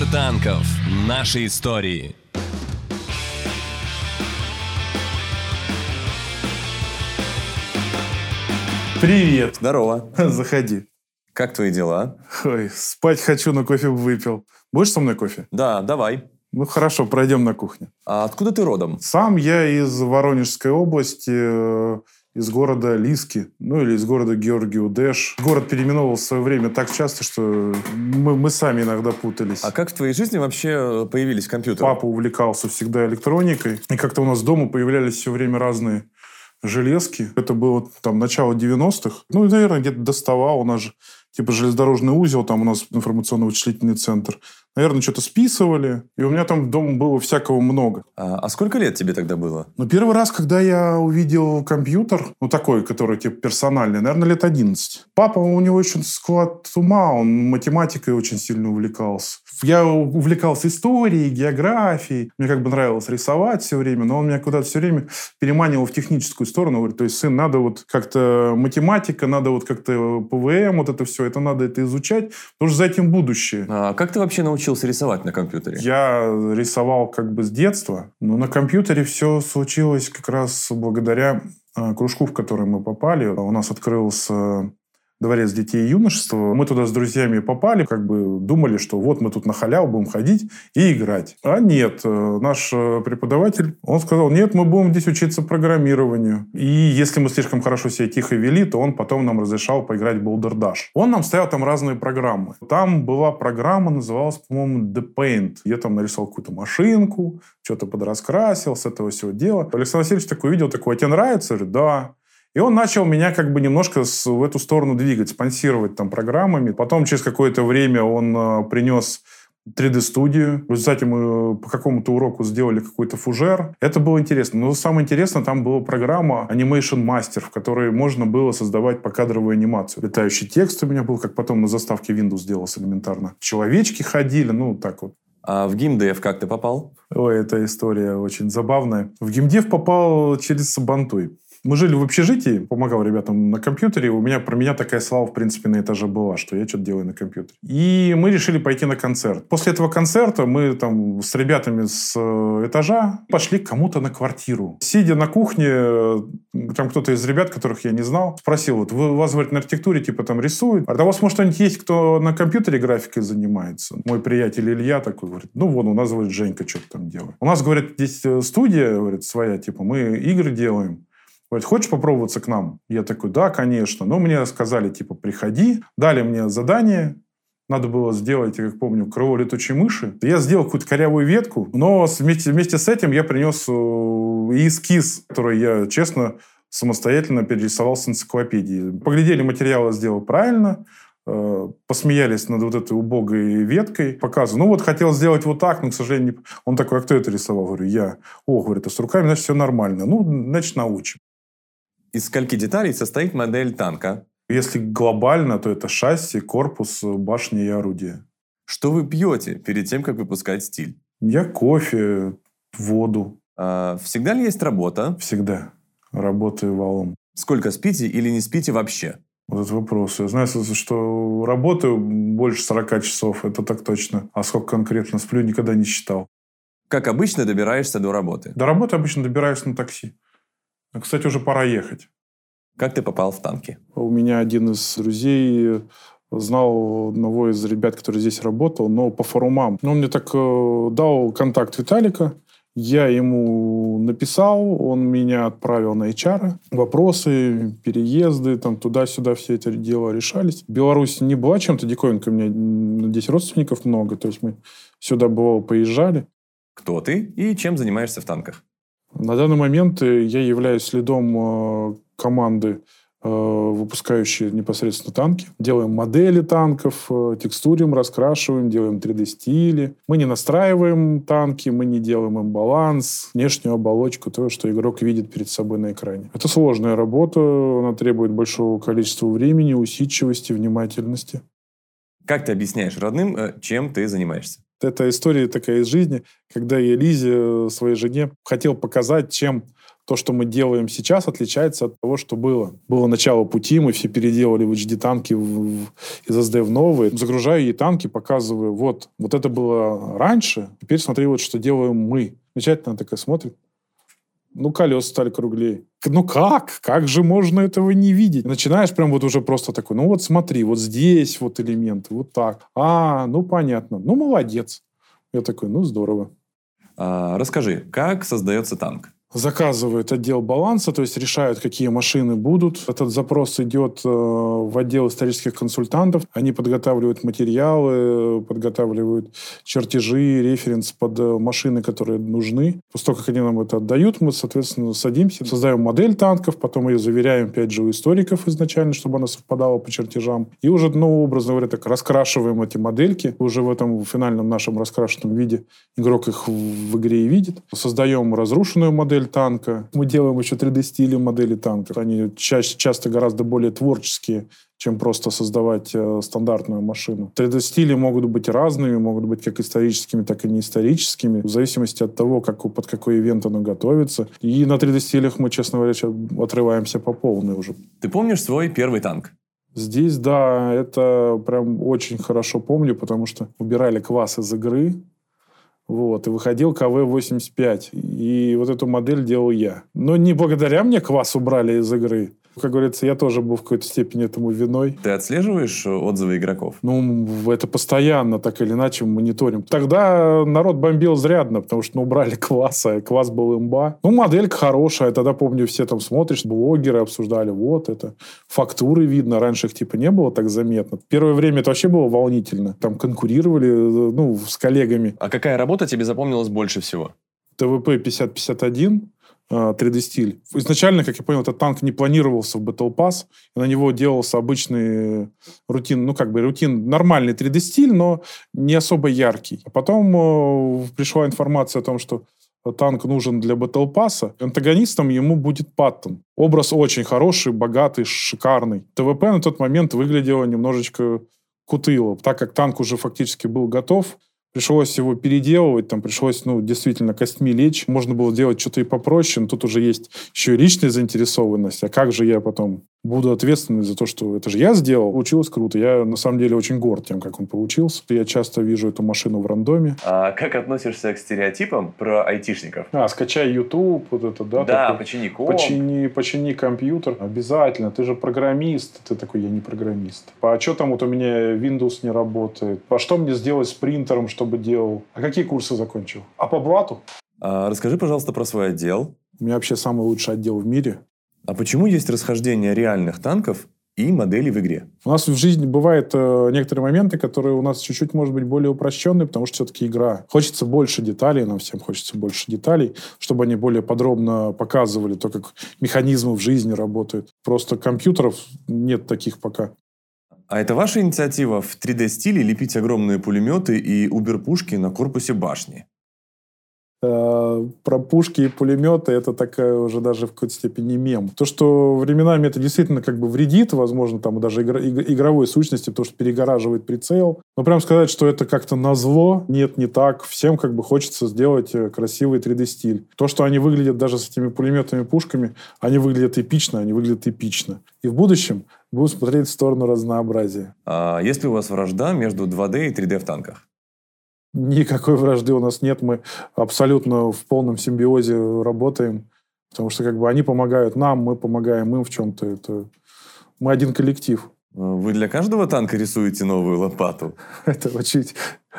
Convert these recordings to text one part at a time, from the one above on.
Мир танков. Наши истории. Привет. Здорово. Заходи. Как твои дела? Ой, спать хочу, но кофе выпил. Будешь со мной кофе? Да, давай. Ну хорошо, пройдем на кухню. А откуда ты родом? Сам я из Воронежской области, э, из города Лиски, ну или из города Георгиу-Дэш. Город переименовывал в свое время так часто, что мы, мы сами иногда путались. А как в твоей жизни вообще появились компьютеры? Папа увлекался всегда электроникой. И как-то у нас дома появлялись все время разные железки. Это было там начало 90-х. Ну, и, наверное, где-то доставал. У нас же типа железнодорожный узел, там у нас информационно-вычислительный центр. Наверное, что-то списывали. И у меня там дома было всякого много. А, а сколько лет тебе тогда было? Ну, первый раз, когда я увидел компьютер, ну, такой, который, типа, персональный, наверное, лет 11. Папа, у него очень склад ума, он математикой очень сильно увлекался. Я увлекался историей, географией. Мне как бы нравилось рисовать все время, но он меня куда-то все время переманивал в техническую сторону. Говорит, то есть, сын, надо вот как-то математика, надо вот как-то ПВМ, вот это все, это надо это изучать, потому что за этим будущее. А как ты вообще научился рисовать на компьютере? Я рисовал как бы с детства, но на компьютере все случилось как раз благодаря э, кружку, в который мы попали. У нас открылся дворец детей и юношества. Мы туда с друзьями попали, как бы думали, что вот мы тут на халяву будем ходить и играть. А нет, э, наш э, преподаватель, он сказал, нет, мы будем здесь учиться программированию. И если мы слишком хорошо себя тихо вели, то он потом нам разрешал поиграть в Boulder Dash. Он нам ставил там разные программы. Там была программа, называлась, по-моему, The Paint. Я там нарисовал какую-то машинку, что-то подраскрасил с этого всего дела. Александр Васильевич такой видел, такой, а тебе нравится? Я говорю, да. И он начал меня как бы немножко с, в эту сторону двигать, спонсировать там программами. Потом через какое-то время он э, принес 3D-студию. В результате мы по какому-то уроку сделали какой-то фужер. Это было интересно. Но самое интересное, там была программа Animation Master, в которой можно было создавать покадровую анимацию. Летающий текст у меня был, как потом на заставке Windows сделался элементарно. Человечки ходили, ну, так вот. А в геймдев как ты попал? Ой, эта история очень забавная. В геймдев попал через Сабантуй. Мы жили в общежитии, помогал ребятам на компьютере. У меня про меня такая слава, в принципе, на этаже была, что я что-то делаю на компьютере. И мы решили пойти на концерт. После этого концерта мы там с ребятами с э, этажа пошли к кому-то на квартиру. Сидя на кухне, э, там кто-то из ребят, которых я не знал, спросил, вот вы, у вас, говорит, на архитектуре типа там рисуют, а у вас, может, кто-нибудь есть, кто на компьютере графикой занимается? Мой приятель Илья такой говорит, ну, вон, у нас, говорит, Женька что-то там делает. У нас, говорит, здесь э, студия, говорит, своя, типа, мы игры делаем. Говорит, хочешь попробоваться к нам? Я такой, да, конечно. Но мне сказали, типа, приходи. Дали мне задание. Надо было сделать, я как помню, крыло летучей мыши. Я сделал какую-то корявую ветку, но вместе, вместе с этим я принес э, эскиз, который я, честно, самостоятельно перерисовал с энциклопедии. Поглядели, материалы сделал правильно, э, посмеялись над вот этой убогой веткой, показываю. Ну вот, хотел сделать вот так, но, к сожалению, не... Он такой, а кто это рисовал? Говорю, я. О, говорит, а с руками, значит, все нормально. Ну, значит, научим. Из скольки деталей состоит модель танка? Если глобально, то это шасси, корпус, башня и орудие. Что вы пьете перед тем, как выпускать стиль? Я кофе, воду. А, всегда ли есть работа? Всегда. Работаю валом. Сколько спите или не спите вообще? Вот этот вопрос. Я знаю, что работаю больше 40 часов, это так точно. А сколько конкретно сплю, никогда не считал. Как обычно добираешься до работы? До работы обычно добираюсь на такси. Кстати, уже пора ехать. Как ты попал в танки? У меня один из друзей знал одного из ребят, который здесь работал, но по форумам. Но он мне так э, дал контакт Виталика. Я ему написал, он меня отправил на HR. Вопросы, переезды, там туда-сюда все это дело решались. Беларусь не была чем-то диковинкой. У меня здесь родственников много, то есть мы сюда бывало поезжали. Кто ты и чем занимаешься в танках? На данный момент э, я являюсь следом э, команды, э, выпускающей непосредственно танки. Делаем модели танков, текстурим, раскрашиваем, делаем 3D-стили. Мы не настраиваем танки, мы не делаем им баланс, внешнюю оболочку, то, что игрок видит перед собой на экране. Это сложная работа, она требует большого количества времени, усидчивости, внимательности. Как ты объясняешь родным, чем ты занимаешься? Это история такая из жизни, когда я Лизе, э, своей жене, хотел показать, чем то, что мы делаем сейчас, отличается от того, что было. Было начало пути, мы все переделали в HD-танки из SD в новые. Загружаю ей танки, показываю, вот, вот это было раньше, теперь смотри, вот что делаем мы. Замечательно, такая смотрит. Ну, колеса стали круглее. Ну как? Как же можно этого не видеть? Начинаешь прям вот уже просто такой, ну вот смотри, вот здесь вот элементы, вот так. А, ну понятно. Ну, молодец. Я такой, ну здорово. А, расскажи, как создается танк? Заказывают отдел баланса, то есть решают, какие машины будут. Этот запрос идет э, в отдел исторических консультантов. Они подготавливают материалы, подготавливают чертежи, референс под э, машины, которые нужны. После того, как они нам это отдают, мы, соответственно, садимся, создаем модель танков, потом ее заверяем, опять же, у историков изначально, чтобы она совпадала по чертежам. И уже, ну, образно говоря, так раскрашиваем эти модельки. Уже в этом финальном нашем раскрашенном виде игрок их в игре и видит. Создаем разрушенную модель, модель танка. Мы делаем еще 3D-стили модели танков. Они чаще, часто гораздо более творческие, чем просто создавать э, стандартную машину. 3D-стили могут быть разными, могут быть как историческими, так и неисторическими, в зависимости от того, как, под какой ивент оно готовится. И на 3D-стилях мы, честно говоря, отрываемся по полной уже. Ты помнишь свой первый танк? Здесь, да, это прям очень хорошо помню, потому что убирали квас из игры, вот, и выходил КВ-85. И вот эту модель делал я. Но не благодаря мне квас убрали из игры. Как говорится, я тоже был в какой-то степени этому виной. Ты отслеживаешь отзывы игроков? Ну, это постоянно, так или иначе, мониторим. Тогда народ бомбил зрядно, потому что ну, убрали класса, и класс был имба. Ну, моделька хорошая. Тогда, помню, все там смотришь, блогеры обсуждали, вот это. Фактуры видно. Раньше их типа не было так заметно. Первое время это вообще было волнительно. Там конкурировали, ну, с коллегами. А какая работа тебе запомнилась больше всего? ТВП 5051 3D-стиль. А, Изначально, как я понял, этот танк не планировался в Battle Pass, на него делался обычный рутин, ну, как бы рутин, нормальный 3D-стиль, но не особо яркий. А потом э, пришла информация о том, что танк нужен для Battle Pass, антагонистом ему будет Паттон. Образ очень хороший, богатый, шикарный. ТВП на тот момент выглядело немножечко кутыло, так как танк уже фактически был готов, Пришлось его переделывать, там пришлось, ну, действительно, костьми лечь. Можно было делать что-то и попроще, но тут уже есть еще и личная заинтересованность. А как же я потом буду ответственный за то, что это же я сделал. Получилось круто. Я, на самом деле, очень горд тем, как он получился. Я часто вижу эту машину в рандоме. А как относишься к стереотипам про айтишников? А, скачай YouTube, вот это, да? Да, такой, почини комп. Почини, почини компьютер. Обязательно. Ты же программист. Ты такой, я не программист. А что там вот у меня Windows не работает? А что мне сделать с принтером, чтобы делал? А какие курсы закончил? А по блату? А, расскажи, пожалуйста, про свой отдел. У меня вообще самый лучший отдел в мире. А почему есть расхождение реальных танков и моделей в игре? У нас в жизни бывают э, некоторые моменты, которые у нас чуть-чуть, может быть, более упрощенные, потому что все-таки игра. Хочется больше деталей, нам всем хочется больше деталей, чтобы они более подробно показывали то, как механизмы в жизни работают. Просто компьютеров нет таких пока. А это ваша инициатива в 3D-стиле лепить огромные пулеметы и убер-пушки на корпусе башни? Э, про пушки и пулеметы это такая уже даже в какой-то степени мем. То, что временами это действительно как бы вредит, возможно, там даже игр, игровой сущности, потому что перегораживает прицел. Но прям сказать, что это как-то назло, нет, не так. Всем как бы хочется сделать э, красивый 3D-стиль. То, что они выглядят даже с этими пулеметами, пушками, они выглядят эпично, они выглядят эпично. И в будущем будем смотреть в сторону разнообразия. А есть ли у вас вражда между 2D и 3D в танках? Никакой вражды у нас нет. Мы абсолютно в полном симбиозе работаем. Потому что как бы они помогают нам, мы помогаем им в чем-то. Это... Мы один коллектив. Вы для каждого танка рисуете новую лопату? Это очень...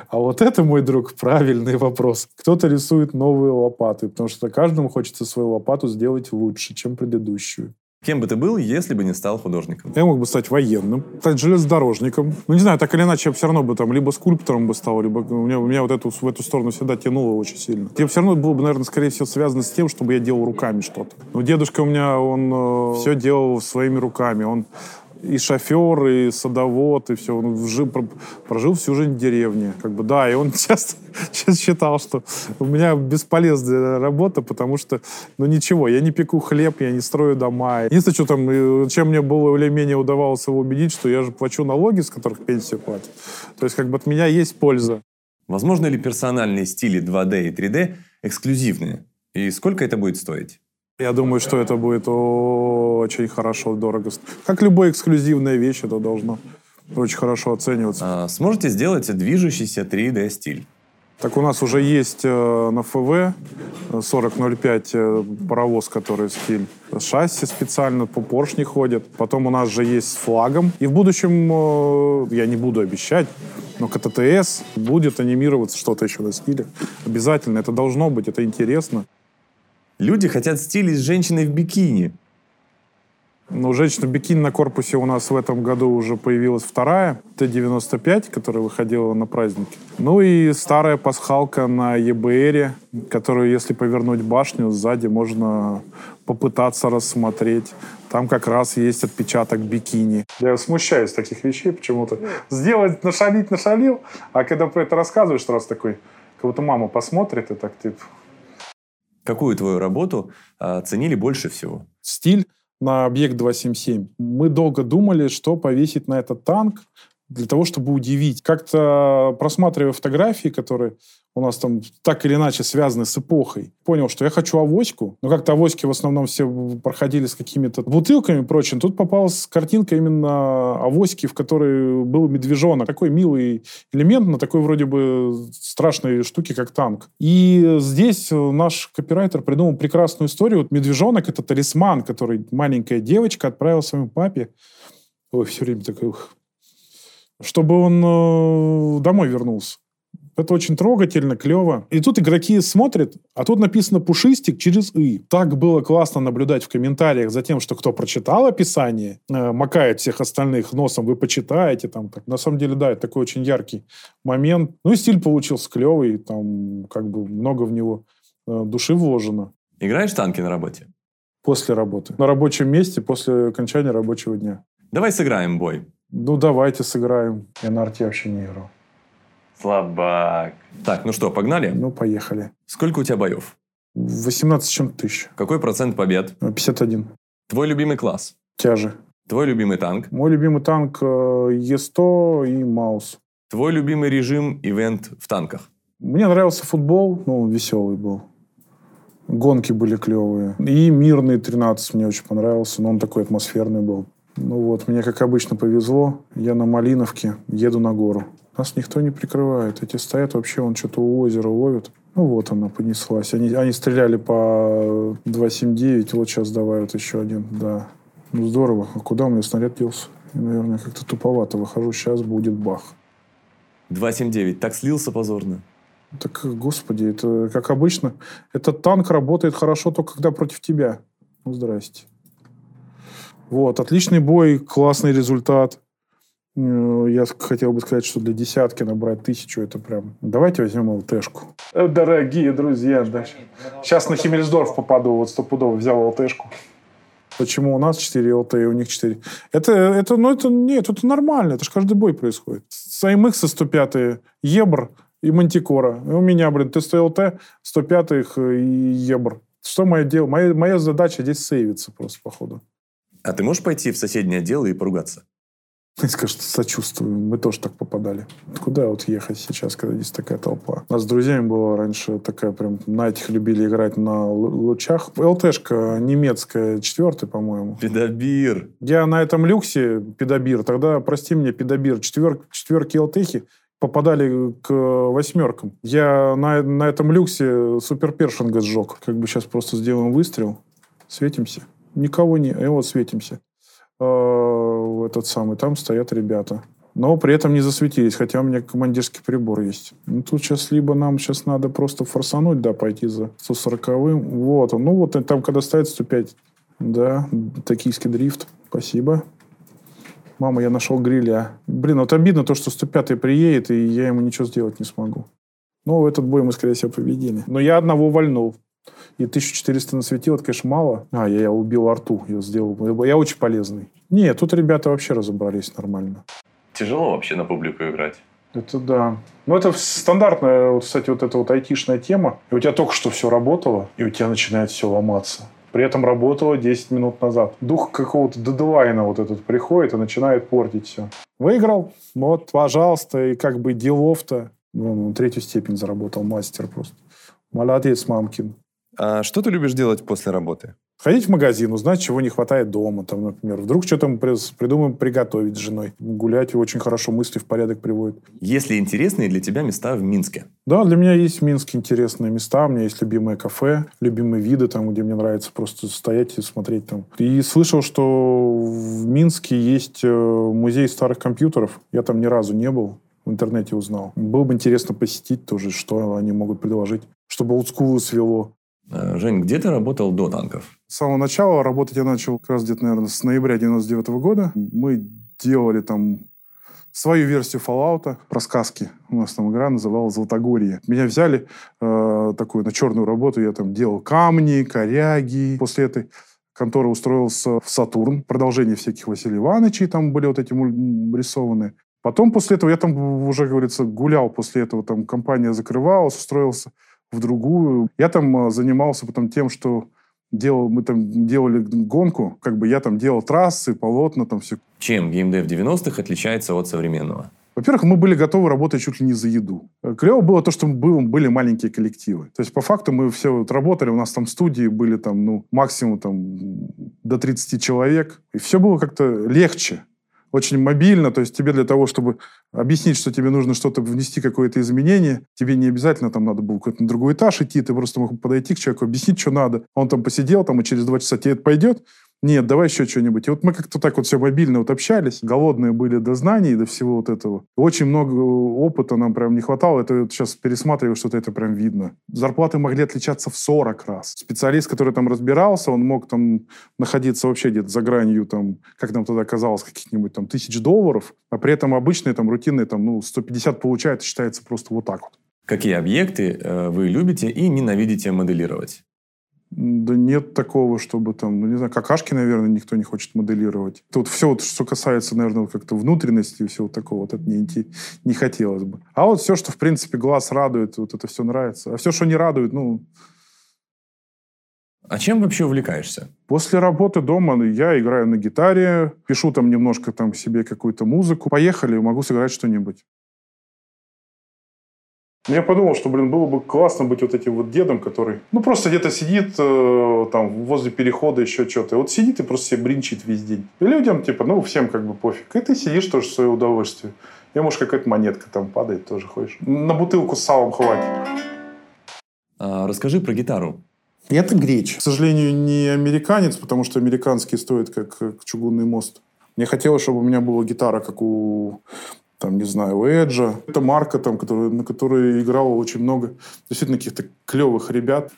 А вот это, мой друг, правильный вопрос. Кто-то рисует новые лопаты, потому что каждому хочется свою лопату сделать лучше, чем предыдущую. Кем бы ты был, если бы не стал художником? Я мог бы стать военным, стать железнодорожником. Ну, не знаю, так или иначе, я все равно бы там либо скульптором бы стал, либо у меня, у меня вот эту, в эту сторону всегда тянуло очень сильно. Я все равно было бы, наверное, скорее всего, связано с тем, чтобы я делал руками что-то. Но дедушка у меня, он э, все делал своими руками. Он и шофер, и садовод, и все. Он жил, прожил всю жизнь в деревне. Как бы, да, и он часто, часто считал, что у меня бесполезная работа, потому что, ну ничего, я не пеку хлеб, я не строю дома. Единственное, что там, чем мне было или менее удавалось его убедить, что я же плачу налоги, с которых пенсия платит. То есть как бы от меня есть польза. Возможно ли персональные стили 2D и 3D эксклюзивные? И сколько это будет стоить? Я думаю, что это будет очень хорошо, дорого. Как любая эксклюзивная вещь, это должно очень хорошо оцениваться. А сможете сделать движущийся 3D стиль? Так у нас уже есть э, на ФВ 4005 э, паровоз, который стиль. Шасси специально по поршни ходят. Потом у нас же есть с флагом. И в будущем, э, я не буду обещать, но КТТС будет анимироваться что-то еще на стиле. Обязательно. Это должно быть, это интересно. Люди хотят стилей с женщиной в бикини. Ну, женщина бикини на корпусе у нас в этом году уже появилась вторая, Т-95, которая выходила на праздники. Ну и старая пасхалка на ЕБРе, которую, если повернуть башню, сзади можно попытаться рассмотреть. Там как раз есть отпечаток бикини. Я смущаюсь таких вещей почему-то. Сделать, нашалить, нашалил, а когда про это рассказываешь, раз такой, как будто мама посмотрит и так, типа... Какую твою работу оценили больше всего? Стиль на объект 277. Мы долго думали, что повесить на этот танк для того, чтобы удивить. Как-то просматривая фотографии, которые у нас там так или иначе связаны с эпохой, понял, что я хочу авоську, но как-то авоськи в основном все проходили с какими-то бутылками и прочим. Тут попалась картинка именно авоськи, в которой был медвежонок. Такой милый элемент на такой вроде бы страшной штуке, как танк. И здесь наш копирайтер придумал прекрасную историю. Вот медвежонок — это талисман, который маленькая девочка отправила своему папе. Ой, все время такой чтобы он э, домой вернулся. Это очень трогательно, клево. И тут игроки смотрят, а тут написано «пушистик» через «и». Так было классно наблюдать в комментариях за тем, что кто прочитал описание, э, макает всех остальных носом, вы почитаете. Там, так. На самом деле, да, это такой очень яркий момент. Ну и стиль получился клевый, там как бы много в него э, души вложено. Играешь в танки на работе? После работы. На рабочем месте, после окончания рабочего дня. Давай сыграем бой. Ну, давайте сыграем. Я на арте вообще не играл. Слабак. Так, ну что, погнали? Ну, поехали. Сколько у тебя боев? 18 чем тысяч. Какой процент побед? 51. Твой любимый класс? Тяжи. Твой любимый танк? Мой любимый танк э, Е100 и Маус. Твой любимый режим ивент в танках? Мне нравился футбол, ну, веселый был. Гонки были клевые. И мирный 13 мне очень понравился, но он такой атмосферный был. Ну вот, мне, как обычно, повезло. Я на Малиновке еду на гору. Нас никто не прикрывает. Эти стоят вообще, он что-то у озера ловит. Ну вот она понеслась. Они, они стреляли по 2,79. Вот сейчас давай вот еще один. Да. Ну здорово. А куда у меня снаряд делся? Я, наверное, как-то туповато выхожу. Сейчас будет бах. 2,79. Так слился позорно. Так, господи, это как обычно. Этот танк работает хорошо только когда против тебя. Ну, здрасте. Вот, отличный бой, классный результат. Э, я хотел бы сказать, что для десятки набрать тысячу, это прям... Давайте возьмем ЛТшку. Э, дорогие друзья, да. сейчас на Химмельсдорф попаду, вот стопудово взял ЛТшку. Почему у нас 4 ЛТ и у них 4? Это, это, ну, это, нет, это нормально, это же каждый бой происходит. С АМХ 105 Ебр и Мантикора. И у меня, блин, Т100 ЛТ, 105 и Ебр. Что мое дело? Моя, моя задача здесь сейвиться просто, походу. А ты можешь пойти в соседнее отдел и поругаться? Я скажу, что сочувствую. Мы тоже так попадали. Куда вот ехать сейчас, когда здесь такая толпа? У нас с друзьями было раньше такая прям... На этих любили играть на лучах. ЛТшка немецкая, четвертый, по-моему. Педобир. Я на этом люксе, педобир, тогда, прости меня, педобир, четвер, четверки ЛТхи попадали к восьмеркам. Я на, на этом люксе супер першинга сжег. Как бы сейчас просто сделаем выстрел, светимся. Никого не... И вот светимся. Этот самый. Там стоят ребята. Но при этом не засветились, хотя у меня командирский прибор есть. Ну, тут сейчас либо нам сейчас надо просто форсануть, да, пойти за 140-м. Вот. Ну, вот там, когда стоит 105. Да, токийский дрифт. Спасибо. Мама, я нашел гриля. Блин, вот обидно то, что 105-й приедет, и я ему ничего сделать не смогу. Ну, этот бой мы, скорее всего, победили. Но я одного вальнул. И 1400 насветил, это, конечно, мало. А, я, я убил арту, я сделал. Я очень полезный. Нет, тут ребята вообще разобрались нормально. Тяжело вообще на публику играть. Это да. Ну, это стандартная, вот, кстати, вот эта вот айтишная тема. И у тебя только что все работало, и у тебя начинает все ломаться. При этом работало 10 минут назад. Дух какого-то дедлайна вот этот приходит и начинает портить все. Выиграл? Вот, пожалуйста, и как бы делов-то. Ну, третью степень заработал, мастер просто. Молодец, мамкин. А что ты любишь делать после работы? Ходить в магазин, узнать, чего не хватает дома, там, например. Вдруг что-то мы придумаем приготовить с женой. Гулять очень хорошо, мысли в порядок приводит. Есть ли интересные для тебя места в Минске? Да, для меня есть в Минске интересные места. У меня есть любимое кафе, любимые виды, там, где мне нравится просто стоять и смотреть там. И слышал, что в Минске есть э, музей старых компьютеров. Я там ни разу не был в интернете узнал. Было бы интересно посетить тоже, что они могут предложить, чтобы олдскулы свело. Э, Жень, где ты работал до танков? С самого начала работать я начал как раз где-то, наверное, с ноября 99 -го года. Мы делали там свою версию Fallout про сказки. У нас там игра называлась «Златогорье». Меня взяли э, такую на черную работу. Я там делал камни, коряги. После этой конторы устроился в «Сатурн». Продолжение всяких Василий Ивановичей там были вот эти рисованы. Потом после этого я там уже, говорится, гулял после этого. Там компания закрывалась, устроился в другую. Я там э, занимался потом тем, что делал, мы там делали гонку, как бы я там делал трассы, полотна, там все. Чем геймдев 90-х отличается от современного? Во-первых, мы были готовы работать чуть ли не за еду. Клево было то, что мы были, были маленькие коллективы. То есть, по факту, мы все вот работали, у нас там студии были там, ну, максимум там до 30 человек. И все было как-то легче очень мобильно, то есть тебе для того, чтобы объяснить, что тебе нужно что-то внести, какое-то изменение, тебе не обязательно там надо было какой-то на другой этаж идти, ты просто мог подойти к человеку, объяснить, что надо. Он там посидел, там, и через два часа тебе это пойдет, нет, давай еще что-нибудь. И вот мы как-то так вот все мобильно вот общались, голодные были до знаний, до всего вот этого. Очень много опыта нам прям не хватало. Это вот сейчас пересматриваю, что-то это прям видно. Зарплаты могли отличаться в 40 раз. Специалист, который там разбирался, он мог там находиться вообще где-то за гранью, там, как нам тогда казалось, каких-нибудь там тысяч долларов, а при этом обычные там рутинные там, ну, 150 получает, считается просто вот так вот. Какие объекты э, вы любите и ненавидите моделировать? Да нет такого, чтобы там, ну не знаю, какашки, наверное, никто не хочет моделировать. Вот все, вот, что касается, наверное, вот как-то внутренности и всего такого, вот это не, не хотелось бы. А вот все, что, в принципе, глаз радует, вот это все нравится. А все, что не радует, ну... А чем вообще увлекаешься? После работы дома я играю на гитаре, пишу там немножко там себе какую-то музыку. Поехали, могу сыграть что-нибудь. Я подумал, что, блин, было бы классно быть вот этим вот дедом, который, ну, просто где-то сидит э, там возле перехода еще что-то. Вот сидит и просто себе бринчит весь день. И людям, типа, ну, всем как бы пофиг. И ты сидишь тоже в свое удовольствие. И, может, какая-то монетка там падает, тоже хочешь. На бутылку с салом хватит. А, расскажи про гитару. Это греч. К сожалению, не американец, потому что американский стоит как, как чугунный мост. Мне хотелось, чтобы у меня была гитара, как у там, не знаю, у Эджа. Это марка, там, который, на которой играло очень много действительно каких-то клевых ребят.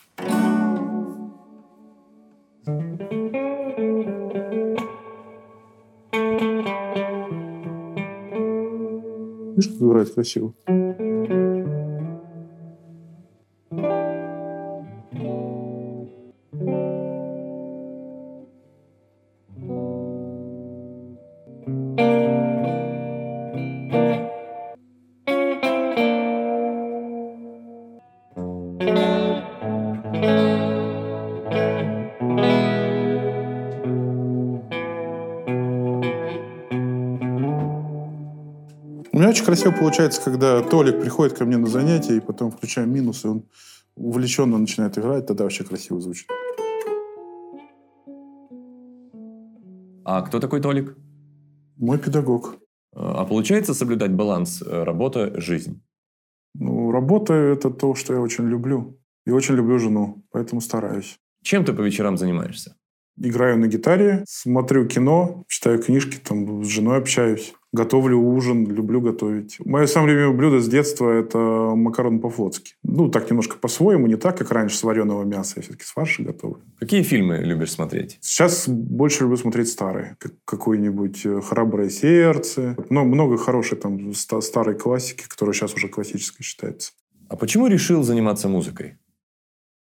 Видишь, как играет красиво. Красиво получается, когда Толик приходит ко мне на занятия, и потом включаем минус, и он увлеченно начинает играть, тогда вообще красиво звучит. А кто такой Толик? Мой педагог. А получается соблюдать баланс э, работа-жизнь? Ну, работа – это то, что я очень люблю. И очень люблю жену, поэтому стараюсь. Чем ты по вечерам занимаешься? Играю на гитаре, смотрю кино, читаю книжки, там с женой общаюсь. Готовлю ужин, люблю готовить. Мое самое любимое блюдо с детства – это макароны по-флотски. Ну, так немножко по-своему, не так, как раньше с вареного мяса. Я все-таки с фарша готовлю. Какие фильмы любишь смотреть? Сейчас больше люблю смотреть старые. Как какое-нибудь э, «Храброе сердце». Но много хорошей там старой классики, которая сейчас уже классической считается. А почему решил заниматься музыкой?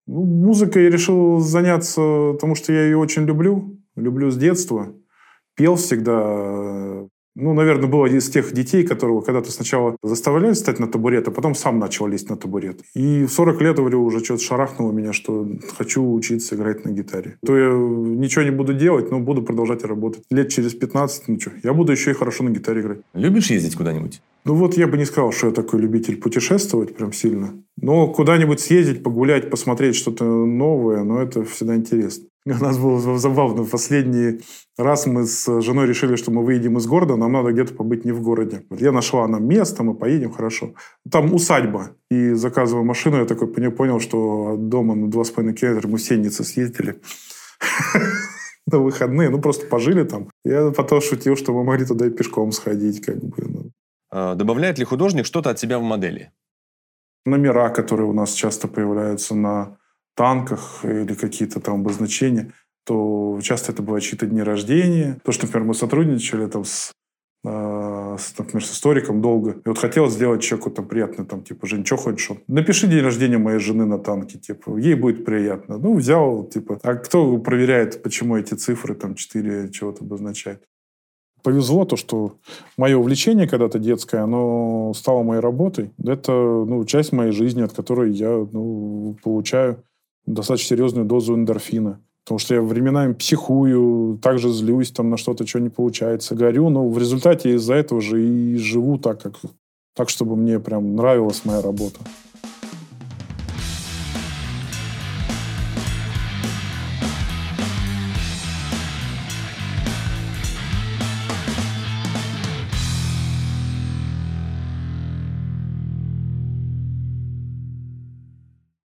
Ну, музыкой я решил заняться, потому что я ее очень люблю. Люблю с детства. Пел всегда ну, наверное, был один из тех детей, которого когда-то сначала заставляли встать на табурет, а потом сам начал лезть на табурет. И в 40 лет, говорю, уже что-то шарахнуло меня, что хочу учиться играть на гитаре. То я ничего не буду делать, но буду продолжать работать. Лет через 15, ну что, я буду еще и хорошо на гитаре играть. Любишь ездить куда-нибудь? Ну вот я бы не сказал, что я такой любитель путешествовать прям сильно. Но куда-нибудь съездить, погулять, посмотреть что-то новое, но это всегда интересно. У нас было забавно. Последний раз мы с женой решили, что мы выедем из города, нам надо где-то побыть не в городе. Я нашла нам место, мы поедем, хорошо. Там усадьба. И заказывая машину, я такой понял, что от дома на 2,5 километра мы в Сенницы съездили на выходные. Ну, просто пожили там. Я потом шутил, что мы могли туда и пешком сходить. Как бы, ну. А, добавляет ли художник что-то от себя в модели? Номера, которые у нас часто появляются на танках или какие-то там обозначения, то часто это бывают чьи-то дни рождения. То, что, например, мы сотрудничали там с, э, с, например, с историком долго. И вот хотелось сделать человеку там приятно, там, типа, Жень, что хочешь? Напиши день рождения моей жены на танке, типа, ей будет приятно. Ну, взял, типа, а кто проверяет, почему эти цифры, там, 4 чего-то обозначают? повезло то, что мое увлечение когда-то детское, оно стало моей работой. Это ну, часть моей жизни, от которой я ну, получаю достаточно серьезную дозу эндорфина. Потому что я временами психую, также злюсь там на что-то, что не получается, горю, но в результате из-за этого же и живу так, как, так, чтобы мне прям нравилась моя работа.